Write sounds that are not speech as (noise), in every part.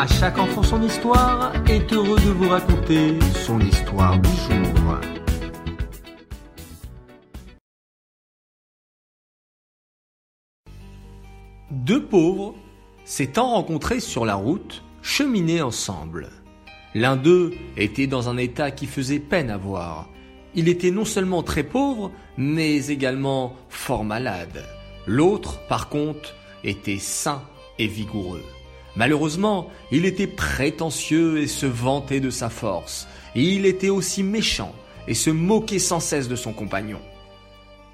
À chaque enfant son histoire est heureux de vous raconter son histoire du jour. Deux pauvres s'étant rencontrés sur la route cheminaient ensemble. L'un d'eux était dans un état qui faisait peine à voir. Il était non seulement très pauvre, mais également fort malade. L'autre, par contre, était sain et vigoureux. Malheureusement, il était prétentieux et se vantait de sa force. Il était aussi méchant et se moquait sans cesse de son compagnon.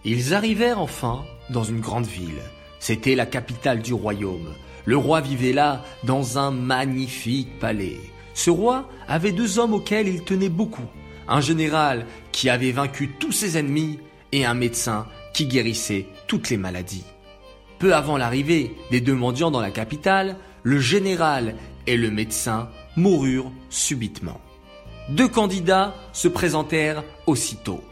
Ils arrivèrent enfin dans une grande ville. C'était la capitale du royaume. Le roi vivait là dans un magnifique palais. Ce roi avait deux hommes auxquels il tenait beaucoup. Un général qui avait vaincu tous ses ennemis et un médecin qui guérissait toutes les maladies. Peu avant l'arrivée des deux mendiants dans la capitale, le général et le médecin moururent subitement. Deux candidats se présentèrent aussitôt.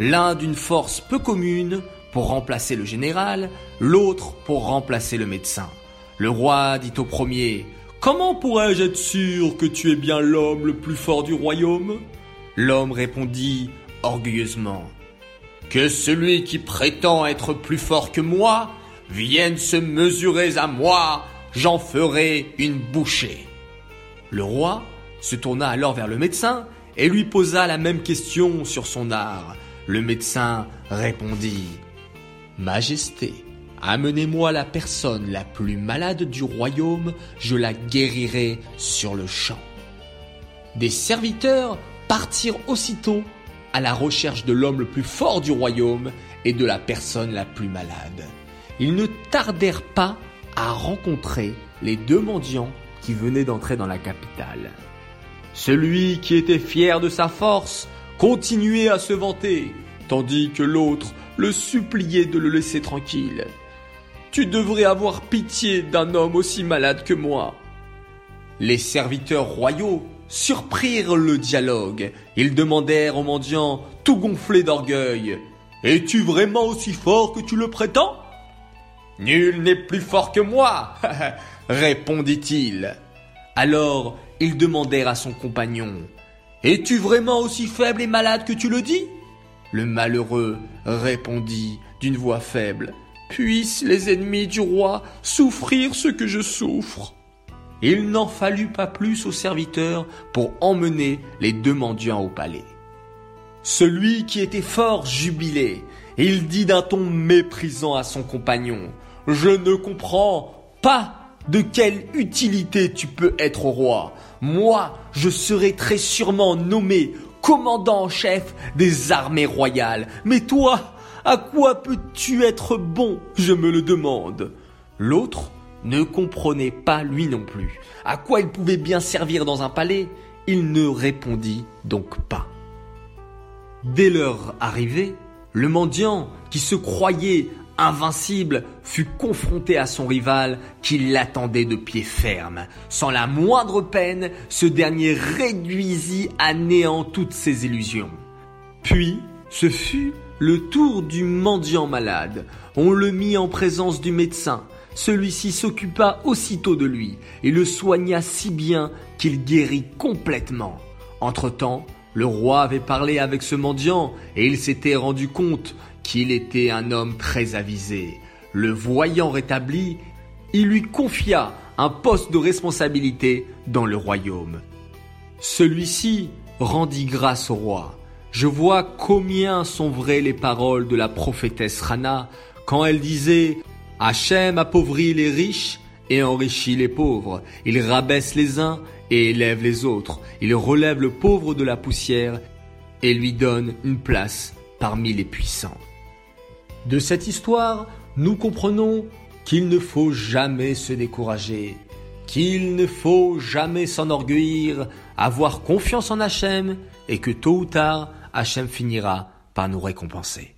L'un d'une force peu commune pour remplacer le général, l'autre pour remplacer le médecin. Le roi dit au premier Comment pourrais-je être sûr que tu es bien l'homme le plus fort du royaume? L'homme répondit orgueilleusement Que celui qui prétend être plus fort que moi vienne se mesurer à moi, j'en ferai une bouchée. Le roi se tourna alors vers le médecin et lui posa la même question sur son art. Le médecin répondit Majesté, amenez-moi la personne la plus malade du royaume, je la guérirai sur le champ. Des serviteurs partirent aussitôt à la recherche de l'homme le plus fort du royaume et de la personne la plus malade. Ils ne tardèrent pas à rencontrer les deux mendiants qui venaient d'entrer dans la capitale. Celui qui était fier de sa force continuait à se vanter, tandis que l'autre le suppliait de le laisser tranquille. Tu devrais avoir pitié d'un homme aussi malade que moi. Les serviteurs royaux surprirent le dialogue. Ils demandèrent au mendiant, tout gonflé d'orgueil, Es-tu vraiment aussi fort que tu le prétends? Nul n'est plus fort que moi, (laughs) répondit-il. Alors ils demandèrent à son compagnon, Es-tu vraiment aussi faible et malade que tu le dis? Le malheureux répondit d'une voix faible, Puissent les ennemis du roi souffrir ce que je souffre. Il n'en fallut pas plus aux serviteurs pour emmener les deux mendiants au palais. Celui qui était fort jubilé, il dit d'un ton méprisant à son compagnon, Je ne comprends pas de quelle utilité tu peux être roi. Moi, je serai très sûrement nommé commandant en chef des armées royales. Mais toi, à quoi peux-tu être bon Je me le demande. L'autre ne comprenait pas lui non plus. À quoi il pouvait bien servir dans un palais? Il ne répondit donc pas. Dès leur arrivée, le mendiant, qui se croyait invincible, fut confronté à son rival qui l'attendait de pied ferme. Sans la moindre peine, ce dernier réduisit à néant toutes ses illusions. Puis, ce fut le tour du mendiant malade. On le mit en présence du médecin. Celui-ci s'occupa aussitôt de lui et le soigna si bien qu'il guérit complètement. Entre-temps, le roi avait parlé avec ce mendiant et il s'était rendu compte qu'il était un homme très avisé. Le voyant rétabli, il lui confia un poste de responsabilité dans le royaume. Celui-ci rendit grâce au roi. Je vois combien sont vraies les paroles de la prophétesse Rana quand elle disait Hachem appauvrit les riches et enrichit les pauvres. Il rabaisse les uns et élève les autres. Il relève le pauvre de la poussière et lui donne une place parmi les puissants. De cette histoire, nous comprenons qu'il ne faut jamais se décourager, qu'il ne faut jamais s'enorgueillir, avoir confiance en Hachem et que tôt ou tard, Hachem finira par nous récompenser.